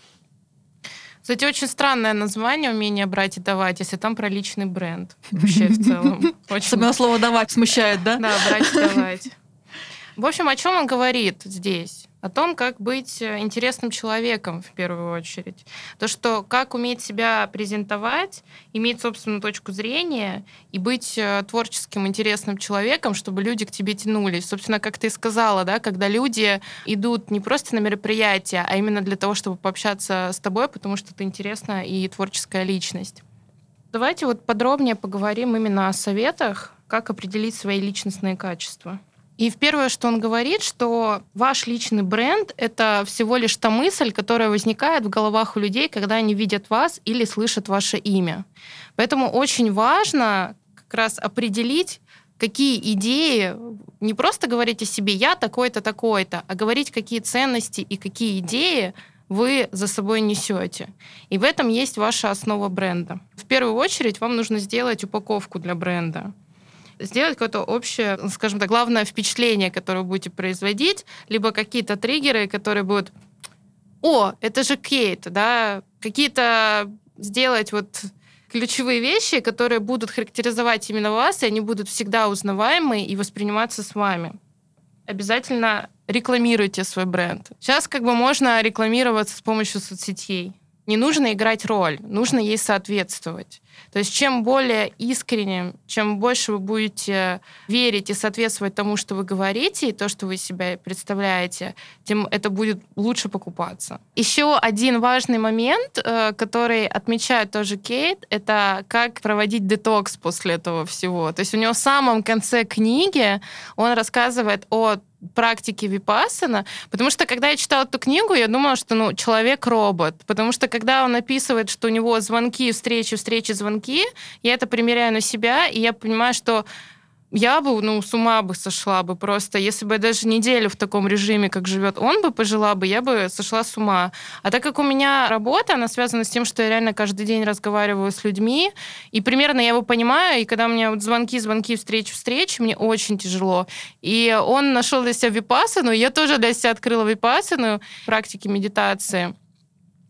Кстати, очень странное название «Умение брать и давать», если там про личный бренд. Вообще в целом. [laughs] Особенно слово «давать» смущает, да? Да, брать и давать. В общем, о чем он говорит здесь? О том, как быть э, интересным человеком в первую очередь. То, что как уметь себя презентовать, иметь собственную точку зрения и быть э, творческим, интересным человеком, чтобы люди к тебе тянулись. Собственно, как ты сказала, да, когда люди идут не просто на мероприятие, а именно для того, чтобы пообщаться с тобой, потому что ты интересная и творческая личность. Давайте вот подробнее поговорим именно о советах, как определить свои личностные качества. И в первое, что он говорит, что ваш личный бренд — это всего лишь та мысль, которая возникает в головах у людей, когда они видят вас или слышат ваше имя. Поэтому очень важно как раз определить, какие идеи, не просто говорить о себе «я такой-то, такой-то», а говорить, какие ценности и какие идеи вы за собой несете. И в этом есть ваша основа бренда. В первую очередь вам нужно сделать упаковку для бренда сделать какое-то общее, скажем так, главное впечатление, которое вы будете производить, либо какие-то триггеры, которые будут «О, это же Кейт», да, какие-то сделать вот ключевые вещи, которые будут характеризовать именно вас, и они будут всегда узнаваемы и восприниматься с вами. Обязательно рекламируйте свой бренд. Сейчас как бы можно рекламироваться с помощью соцсетей. Не нужно играть роль, нужно ей соответствовать. То есть чем более искренним, чем больше вы будете верить и соответствовать тому, что вы говорите, и то, что вы себя представляете, тем это будет лучше покупаться. Еще один важный момент, э, который отмечает тоже Кейт, это как проводить детокс после этого всего. То есть у него в самом конце книги он рассказывает о практики випассана, потому что когда я читала эту книгу, я думала, что ну, человек-робот, потому что когда он описывает, что у него звонки, встречи, встречи, звонки, я это примеряю на себя, и я понимаю, что я бы, ну, с ума бы сошла бы просто. Если бы я даже неделю в таком режиме, как живет он бы, пожила бы, я бы сошла с ума. А так как у меня работа, она связана с тем, что я реально каждый день разговариваю с людьми, и примерно я его понимаю, и когда у меня вот звонки, звонки, встречи, встречи, мне очень тяжело. И он нашел для себя випассану, я тоже для себя открыла випассану, практики медитации.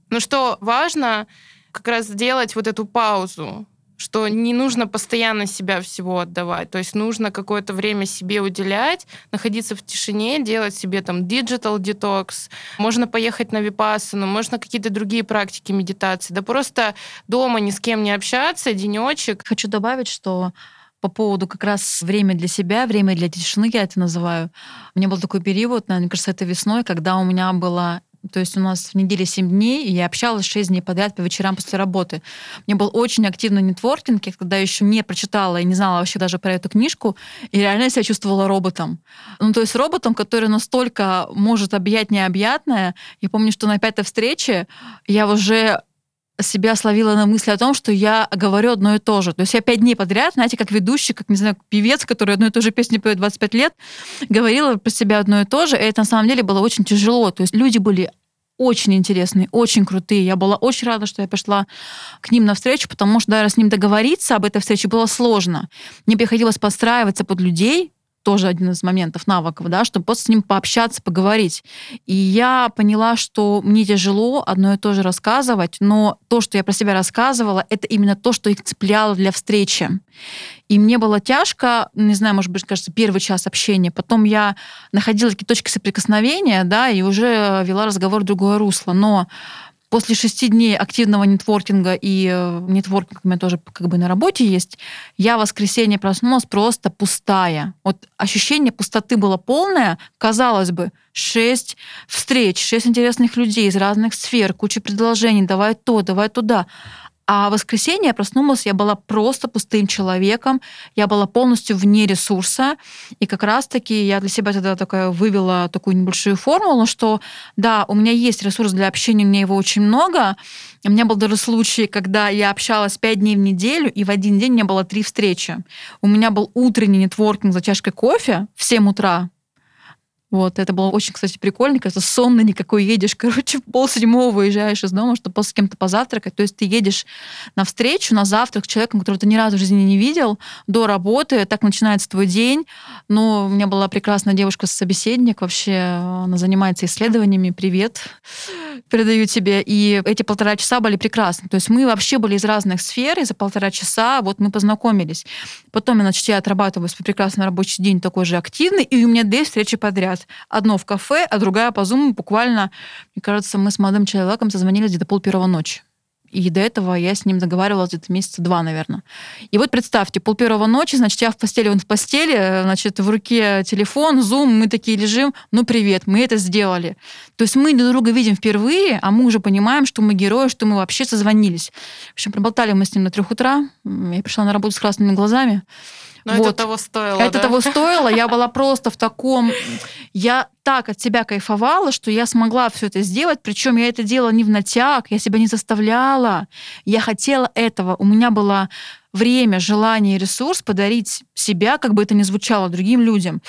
Но что важно, как раз сделать вот эту паузу, что не нужно постоянно себя всего отдавать. То есть нужно какое-то время себе уделять, находиться в тишине, делать себе там digital detox. Можно поехать на випассану, можно какие-то другие практики медитации. Да просто дома ни с кем не общаться, денечек. Хочу добавить, что по поводу как раз время для себя, время для тишины, я это называю. У меня был такой период, мне кажется, это весной, когда у меня было то есть у нас в неделе 7 дней, и я общалась 6 дней подряд по вечерам после работы. Мне был очень активный нетворкинг, я когда еще не прочитала и не знала вообще даже про эту книжку, и реально себя чувствовала роботом. Ну, то есть роботом, который настолько может объять необъятное. Я помню, что на пятой встрече я уже себя словила на мысли о том, что я говорю одно и то же. То есть я пять дней подряд, знаете, как ведущий, как, не знаю, певец, который одну и ту же песню поет 25 лет, говорила про себя одно и то же, и это на самом деле было очень тяжело. То есть люди были очень интересные, очень крутые. Я была очень рада, что я пришла к ним на встречу, потому что даже с ним договориться об этой встрече было сложно. Мне приходилось подстраиваться под людей, тоже один из моментов навыков, да, чтобы просто с ним пообщаться, поговорить. И я поняла, что мне тяжело одно и то же рассказывать, но то, что я про себя рассказывала, это именно то, что их цепляло для встречи. И мне было тяжко, не знаю, может быть, кажется, первый час общения. Потом я находила такие точки соприкосновения, да, и уже вела разговор в другое русло. Но После шести дней активного нетворкинга, и э, нетворкинг у меня тоже как бы на работе есть, я в воскресенье проснулась просто пустая. Вот ощущение пустоты было полное. Казалось бы, шесть встреч, шесть интересных людей из разных сфер, куча предложений, давай то, давай туда. А в воскресенье я проснулась, я была просто пустым человеком, я была полностью вне ресурса. И как раз-таки я для себя тогда такая вывела такую небольшую формулу, что да, у меня есть ресурс для общения, у меня его очень много. У меня был даже случай, когда я общалась пять дней в неделю, и в один день у меня было три встречи. У меня был утренний нетворкинг за чашкой кофе в 7 утра, вот, это было очень, кстати, прикольно, когда сонно никакой едешь, короче, [laughs] в полседьмого выезжаешь из дома, чтобы после с кем-то позавтракать. То есть ты едешь на встречу, на завтрак с человеком, которого ты ни разу в жизни не видел, до работы, так начинается твой день. Ну, у меня была прекрасная девушка-собеседник, вообще она занимается исследованиями, привет. [laughs] передаю тебе. И эти полтора часа были прекрасны. То есть мы вообще были из разных сфер, и за полтора часа вот мы познакомились. Потом, значит, я отрабатываю свой прекрасный рабочий день такой же активный, и у меня две встречи подряд. Одно в кафе, а другая по Zoom. Буквально, мне кажется, мы с молодым человеком созвонились где-то пол первого ночи. И до этого я с ним договаривалась где-то месяца два, наверное. И вот представьте, пол первого ночи, значит, я в постели, он в постели, значит, в руке телефон, зум, мы такие лежим, ну, привет, мы это сделали. То есть мы друг друга видим впервые, а мы уже понимаем, что мы герои, что мы вообще созвонились. В общем, проболтали мы с ним на трех утра. Я пришла на работу с красными глазами. Но вот. это того стоило. Это да? того стоило. Я была просто в таком... Я так от себя кайфовала, что я смогла все это сделать. Причем я это делала не в натяг, я себя не заставляла. Я хотела этого. У меня было время, желание и ресурс подарить себя, как бы это ни звучало, другим людям.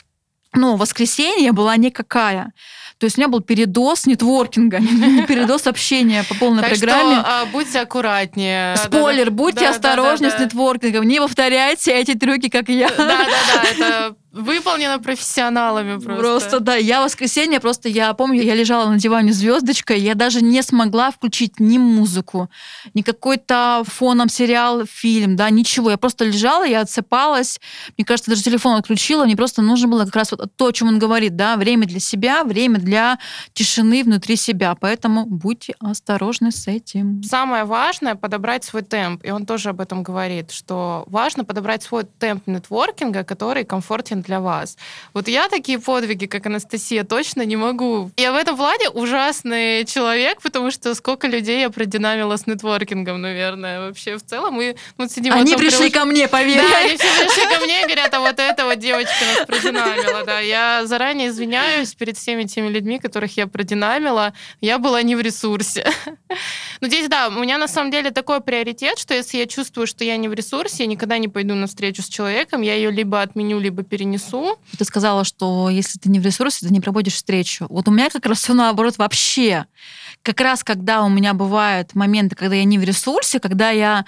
Но воскресенье была никакая. То есть у меня был передоз нетворкинга, [laughs] не передоз общения по полной так программе. Что, а, будьте аккуратнее. Спойлер, да, будьте да, осторожны да, с нетворкингом, не повторяйте эти трюки, как я. Да-да-да, это [laughs] Выполнено профессионалами просто. Просто, да. Я в воскресенье просто, я помню, я лежала на диване звездочкой, я даже не смогла включить ни музыку, ни какой-то фоном сериал, фильм, да, ничего. Я просто лежала, я отсыпалась. Мне кажется, даже телефон отключила. Мне просто нужно было как раз вот то, о чем он говорит, да, время для себя, время для тишины внутри себя. Поэтому будьте осторожны с этим. Самое важное — подобрать свой темп. И он тоже об этом говорит, что важно подобрать свой темп нетворкинга, который комфортен для вас. Вот я такие подвиги, как Анастасия, точно не могу. Я в этом плане ужасный человек, потому что сколько людей я продинамила с нетворкингом, наверное, вообще в целом. Мы ну, сидим Они пришли прилуч... ко мне, поверь. Да, они все пришли ко мне и говорят, а вот эта вот девочка нас продинамила, да. Я заранее извиняюсь перед всеми теми людьми, которых я продинамила. Я была не в ресурсе. Но здесь, да, у меня на самом деле такой приоритет, что если я чувствую, что я не в ресурсе, я никогда не пойду на встречу с человеком, я ее либо отменю, либо перенесу несу. Ты сказала, что если ты не в ресурсе, ты не проводишь встречу. Вот у меня как раз все наоборот вообще. Как раз когда у меня бывают моменты, когда я не в ресурсе, когда я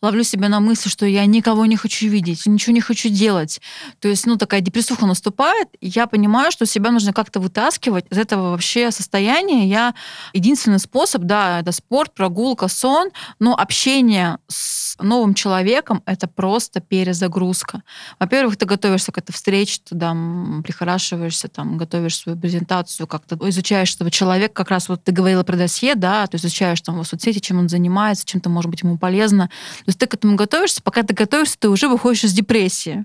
ловлю себя на мысли, что я никого не хочу видеть, ничего не хочу делать. То есть, ну, такая депрессуха наступает, я понимаю, что себя нужно как-то вытаскивать из этого вообще состояния. Я единственный способ, да, это спорт, прогулка, сон, но общение с новым человеком — это просто перезагрузка. Во-первых, ты готовишься к этой встрече, ты там прихорашиваешься, там, готовишь свою презентацию, как-то изучаешь этого человека, как раз вот ты говорила про досье, да, то есть изучаешь там в соцсети, чем он занимается, чем-то может быть ему полезно. То есть ты к этому готовишься, пока ты готовишься, ты уже выходишь из депрессии.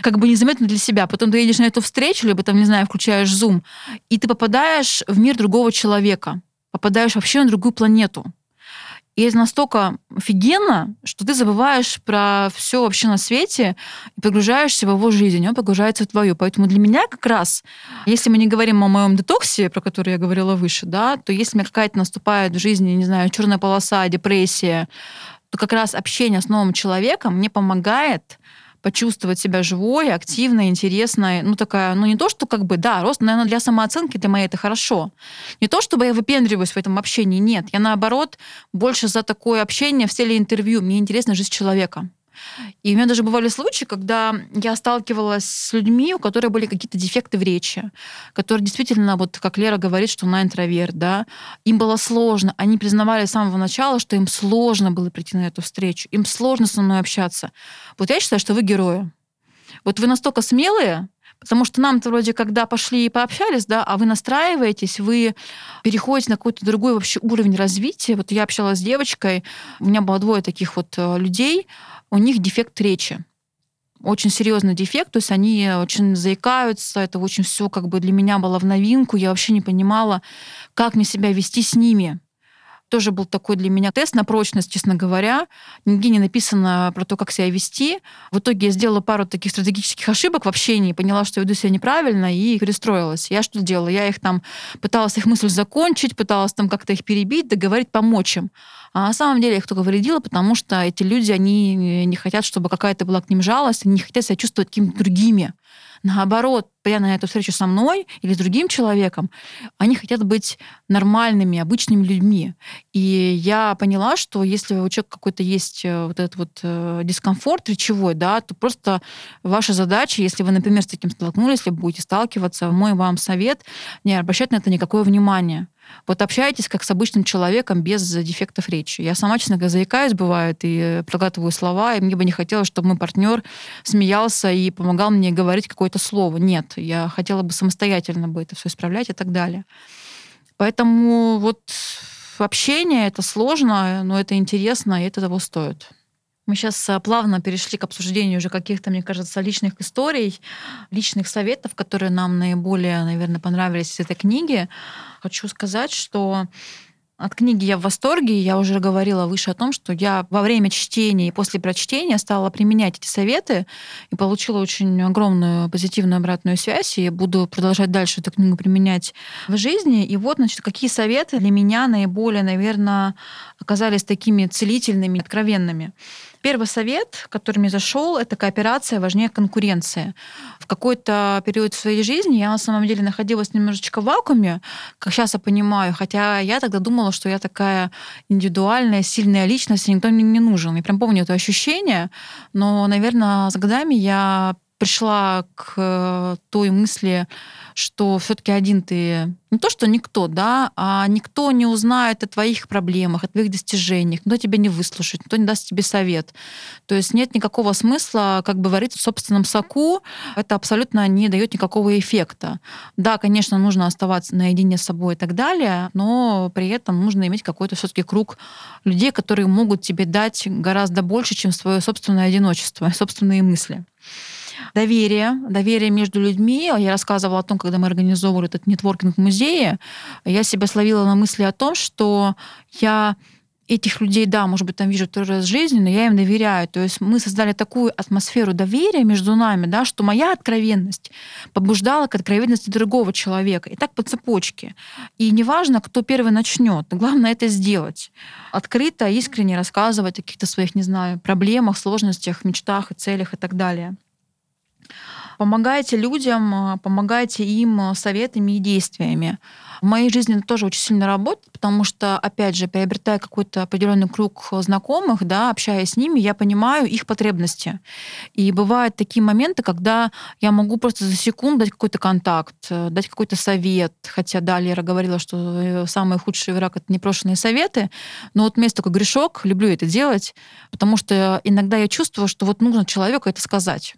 Как бы незаметно для себя. Потом ты едешь на эту встречу, либо там, не знаю, включаешь Zoom, и ты попадаешь в мир другого человека. Попадаешь вообще на другую планету. Это настолько офигенно, что ты забываешь про все вообще на свете и погружаешься в его жизнь, он погружается в твою. Поэтому для меня как раз, если мы не говорим о моем детоксе, про который я говорила выше, да, то если мне какая-то наступает в жизни, не знаю, черная полоса, депрессия, то как раз общение с новым человеком мне помогает почувствовать себя живой, активной, интересной. Ну, такая, ну, не то, что как бы, да, рост, наверное, для самооценки для моей это хорошо. Не то, чтобы я выпендриваюсь в этом общении, нет. Я, наоборот, больше за такое общение в стиле интервью. Мне интересна жизнь человека. И у меня даже бывали случаи, когда я сталкивалась с людьми, у которых были какие-то дефекты в речи, которые действительно, вот как Лера говорит, что она интроверт, да, им было сложно. Они признавали с самого начала, что им сложно было прийти на эту встречу, им сложно со мной общаться. Вот я считаю, что вы герои. Вот вы настолько смелые, Потому что нам-то вроде когда пошли и пообщались, да, а вы настраиваетесь, вы переходите на какой-то другой вообще уровень развития. Вот я общалась с девочкой, у меня было двое таких вот э, людей, у них дефект речи очень серьезный дефект, то есть они очень заикаются, это очень все как бы для меня было в новинку, я вообще не понимала, как мне себя вести с ними тоже был такой для меня тест на прочность, честно говоря. Нигде не написано про то, как себя вести. В итоге я сделала пару таких стратегических ошибок в общении, поняла, что веду себя неправильно и перестроилась. Я что делала? Я их там пыталась их мысль закончить, пыталась там как-то их перебить, договорить, помочь им. А на самом деле их только вредила, потому что эти люди, они не хотят, чтобы какая-то была к ним жалость, они не хотят себя чувствовать какими-то другими. Наоборот, придя на эту встречу со мной или с другим человеком, они хотят быть нормальными, обычными людьми. И я поняла, что если у человека какой-то есть э, вот этот вот э, дискомфорт речевой, да, то просто ваша задача, если вы, например, с этим столкнулись, если будете сталкиваться, мой вам совет, не обращать на это никакое внимание Вот общайтесь как с обычным человеком без дефектов речи. Я сама, честно говоря, заикаюсь, бывает, и проглатываю слова, и мне бы не хотелось, чтобы мой партнер смеялся и помогал мне говорить какое-то слово. Нет, я хотела бы самостоятельно бы это все исправлять и так далее. Поэтому вот общение это сложно, но это интересно, и это того стоит. Мы сейчас а, плавно перешли к обсуждению уже каких-то, мне кажется, личных историй, личных советов, которые нам наиболее, наверное, понравились из этой книги. Хочу сказать, что от книги я в восторге. Я уже говорила выше о том, что я во время чтения и после прочтения стала применять эти советы и получила очень огромную позитивную обратную связь. И буду продолжать дальше эту книгу применять в жизни. И вот, значит, какие советы для меня наиболее, наверное, оказались такими целительными, откровенными. Первый совет, который мне зашел, это кооперация важнее конкуренции. В какой-то период своей жизни я на самом деле находилась немножечко в вакууме, как сейчас я понимаю, хотя я тогда думала, что я такая индивидуальная, сильная личность, и никто мне не нужен. Я прям помню это ощущение, но, наверное, с годами я пришла к э, той мысли, что все-таки один ты не то, что никто, да, а никто не узнает о твоих проблемах, о твоих достижениях, никто тебя не выслушает, никто не даст тебе совет. То есть нет никакого смысла как бы вариться в собственном соку, это абсолютно не дает никакого эффекта. Да, конечно, нужно оставаться наедине с собой и так далее, но при этом нужно иметь какой-то все-таки круг людей, которые могут тебе дать гораздо больше, чем свое собственное одиночество, [laughs] собственные мысли. Доверие, доверие между людьми. Я рассказывала о том, когда мы организовывали этот нетворкинг в музее, я себя словила на мысли о том, что я этих людей, да, может быть, там вижу второй раз в жизни, но я им доверяю. То есть мы создали такую атмосферу доверия между нами, да, что моя откровенность побуждала к откровенности другого человека. И так по цепочке. И неважно, кто первый начнет, главное это сделать. Открыто, искренне рассказывать о каких-то своих, не знаю, проблемах, сложностях, мечтах и целях и так далее. Помогайте людям, а, помогайте им а, советами и действиями. В моей жизни это тоже очень сильно работает, потому что, опять же, приобретая какой-то определенный круг знакомых, да, общаясь с ними, я понимаю их потребности. И бывают такие моменты, когда я могу просто за секунду дать какой-то контакт, э, дать какой-то совет. Хотя, да, Лера говорила, что э, самый худший враг — это непрошенные советы. Но вот есть такой грешок, люблю это делать, потому что иногда я чувствую, что вот нужно человеку это сказать.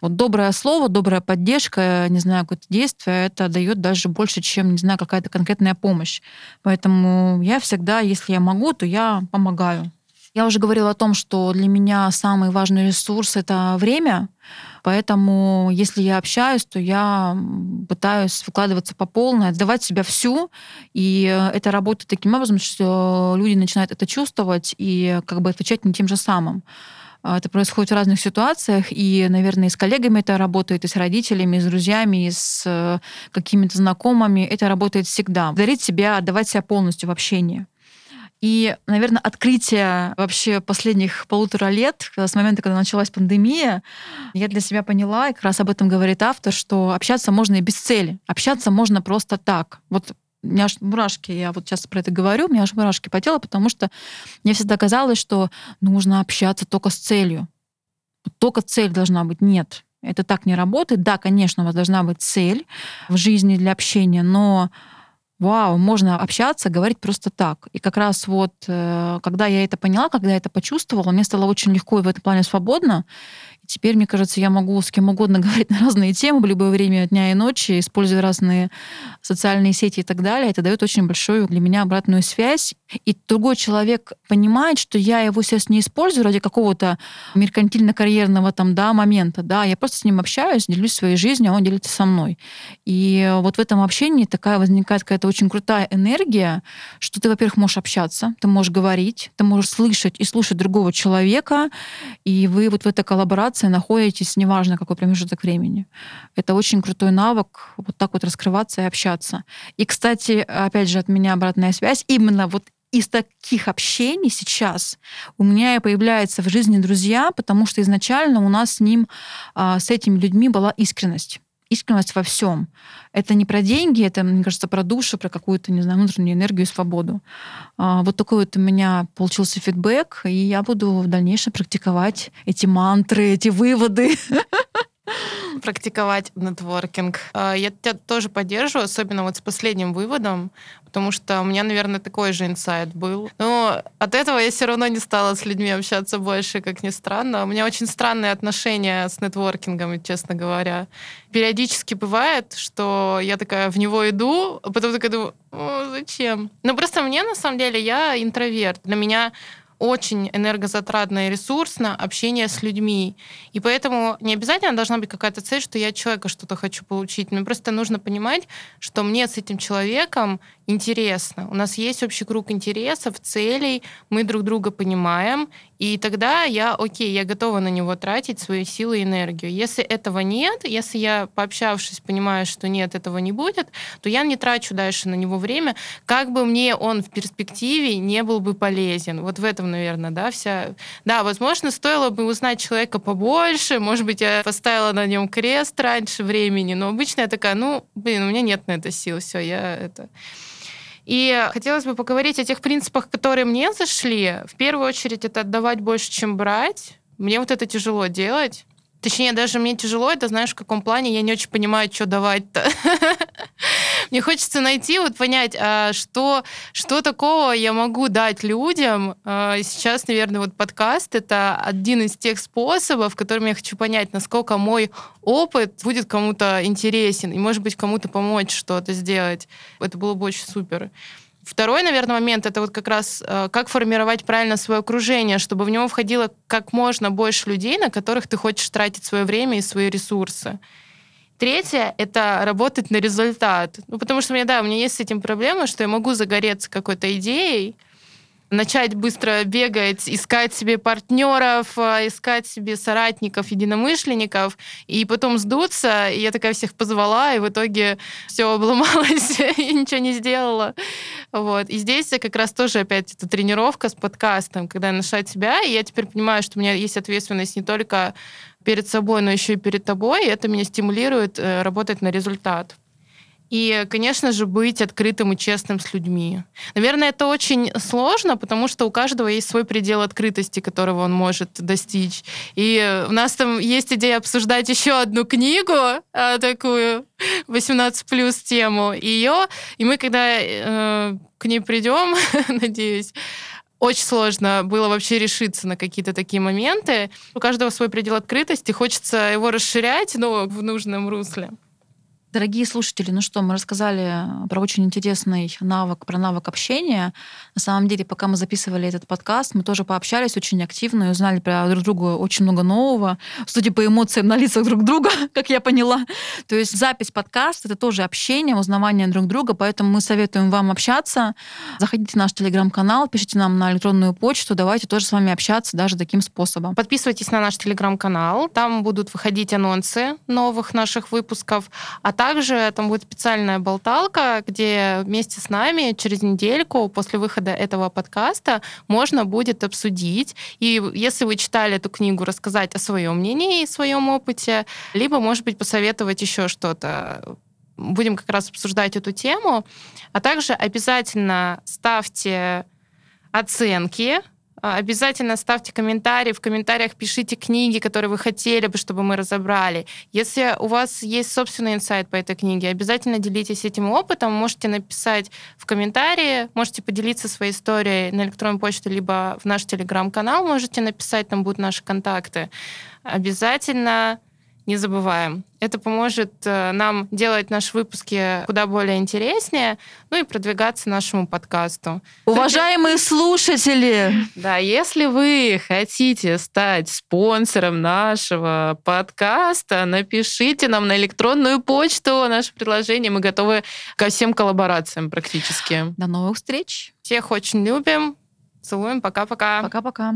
Вот доброе слово, добрая поддержка, не знаю, какое-то действие, это дает даже больше, чем, не знаю, какая-то конкретная помощь. Поэтому я всегда, если я могу, то я помогаю. Я уже говорила о том, что для меня самый важный ресурс — это время, Поэтому, если я общаюсь, то я пытаюсь выкладываться по полной, отдавать себя всю. И это работает таким образом, что люди начинают это чувствовать и как бы отвечать не тем же самым. А, это происходит в разных ситуациях, и, наверное, и с коллегами это работает, и с родителями, и с друзьями, и с э, какими-то знакомыми. Это работает всегда. Дарить себя, отдавать себя полностью в общении. И, наверное, открытие вообще последних полутора лет, с момента, когда началась пандемия, я для себя поняла, и как раз об этом говорит автор, что общаться можно и без цели. Общаться можно просто так. Вот у меня аж мурашки, я вот сейчас про это говорю, у меня аж мурашки по телу, потому что мне всегда казалось, что нужно общаться только с целью. Только цель должна быть. Нет, это так не работает. Да, конечно, у вас должна быть цель в жизни для общения, но вау, можно общаться, говорить просто так. И как раз вот, э, когда я это поняла, когда я это почувствовала, мне стало очень легко и в этом плане свободно. Теперь, мне кажется, я могу с кем угодно [laughs] говорить на разные темы в любое время дня и ночи, используя разные социальные сети и так далее. Это дает очень большую для меня обратную связь. И другой человек понимает, что я его сейчас не использую ради какого-то меркантильно-карьерного там, да, момента. Да, я просто с ним общаюсь, делюсь своей жизнью, а он делится со мной. И вот в этом общении такая возникает какая-то очень крутая энергия, что ты, во-первых, можешь общаться, ты можешь говорить, ты можешь слышать и слушать другого человека, и вы вот в этой коллаборации ситуации находитесь, неважно какой промежуток времени. Это очень крутой навык вот так вот раскрываться и общаться. И, кстати, опять же, от меня обратная связь. Именно вот из таких общений сейчас у меня и появляются в жизни друзья, потому что изначально у нас с ним, а, с этими людьми была искренность искренность во всем. Это не про деньги, это, мне кажется, про душу, про какую-то, не знаю, внутреннюю энергию и свободу. А, вот такой вот у меня получился фидбэк, и я буду в дальнейшем практиковать эти мантры, эти выводы. [laughs] практиковать нетворкинг. А, я тебя тоже поддерживаю, особенно вот с последним выводом, потому что у меня, наверное, такой же инсайт был. Но от этого я все равно не стала с людьми общаться больше, как ни странно. У меня очень странные отношения с нетворкингом, честно говоря. Периодически бывает, что я такая в него иду, а потом такая думаю, О, зачем? Ну просто мне, на самом деле, я интроверт. Для меня очень энергозатратно и ресурсно общение с людьми. И поэтому не обязательно должна быть какая-то цель, что я от человека что-то хочу получить. Мне просто нужно понимать, что мне с этим человеком интересно. У нас есть общий круг интересов, целей, мы друг друга понимаем, и тогда я, окей, я готова на него тратить свои силы и энергию. Если этого нет, если я, пообщавшись, понимаю, что нет, этого не будет, то я не трачу дальше на него время, как бы мне он в перспективе не был бы полезен. Вот в этом, наверное, да, вся... Да, возможно, стоило бы узнать человека побольше, может быть, я поставила на нем крест раньше времени, но обычно я такая, ну, блин, у меня нет на это сил, все, я это... И хотелось бы поговорить о тех принципах, которые мне зашли. В первую очередь это отдавать больше, чем брать. Мне вот это тяжело делать. Точнее, даже мне тяжело, это знаешь, в каком плане я не очень понимаю, что давать-то. [laughs] Мне хочется найти, вот понять, а что, что такого я могу дать людям. А, сейчас, наверное, вот подкаст — это один из тех способов, которым я хочу понять, насколько мой опыт будет кому-то интересен, и, может быть, кому-то помочь что-то сделать. Это было бы очень супер. Второй, наверное, момент это вот как раз э, как формировать правильно свое окружение, чтобы в него входило как можно больше людей, на которых ты хочешь тратить свое время и свои ресурсы. Третье — это работать на результат. Ну, потому что у меня, да, у меня есть с этим проблема, что я могу загореться какой-то идеей, начать быстро бегать, искать себе партнеров, а, искать себе соратников, единомышленников, и потом сдуться, и я такая всех позвала, и в итоге все обломалось, [laughs] и ничего не сделала. Вот. И здесь как раз тоже опять эта тренировка с подкастом, когда я нашла себя, и я теперь понимаю, что у меня есть ответственность не только перед собой, но еще и перед тобой, и это меня стимулирует э, работать на результат. И, конечно же, быть открытым и честным с людьми. Наверное, это очень сложно, потому что у каждого есть свой предел открытости, которого он может достичь. И у нас там есть идея обсуждать еще одну книгу, а, такую 18 плюс тему. Ее, и мы, когда э, к ней придем, [laughs] надеюсь, очень сложно было вообще решиться на какие-то такие моменты. У каждого свой предел открытости, хочется его расширять, но в нужном русле. Дорогие слушатели, ну что, мы рассказали про очень интересный навык, про навык общения. На самом деле, пока мы записывали этот подкаст, мы тоже пообщались очень активно и узнали про друг друга очень много нового. Судя по эмоциям на лицах друг друга, [laughs] как я поняла. То есть запись подкаста — это тоже общение, узнавание друг друга, поэтому мы советуем вам общаться. Заходите в наш телеграм-канал, пишите нам на электронную почту, давайте тоже с вами общаться даже таким способом. Подписывайтесь на наш телеграм-канал, там будут выходить анонсы новых наших выпусков, а также там будет специальная болталка, где вместе с нами через недельку после выхода этого подкаста можно будет обсудить. И если вы читали эту книгу, рассказать о своем мнении и своем опыте, либо, может быть, посоветовать еще что-то будем как раз обсуждать эту тему. А также обязательно ставьте оценки обязательно ставьте комментарии, в комментариях пишите книги, которые вы хотели бы, чтобы мы разобрали. Если у вас есть собственный инсайт по этой книге, обязательно делитесь этим опытом. Можете написать в комментарии, можете поделиться своей историей на электронную почту, либо в наш телеграм-канал можете написать, там будут наши контакты. Обязательно не забываем. Это поможет э, нам делать наши выпуски куда более интереснее, ну и продвигаться нашему подкасту. Уважаемые слушатели! Да, если вы хотите стать спонсором нашего подкаста, напишите нам на электронную почту наше предложение. Мы готовы ко всем коллаборациям практически. До новых встреч! Всех очень любим. Целуем. Пока-пока. Пока-пока.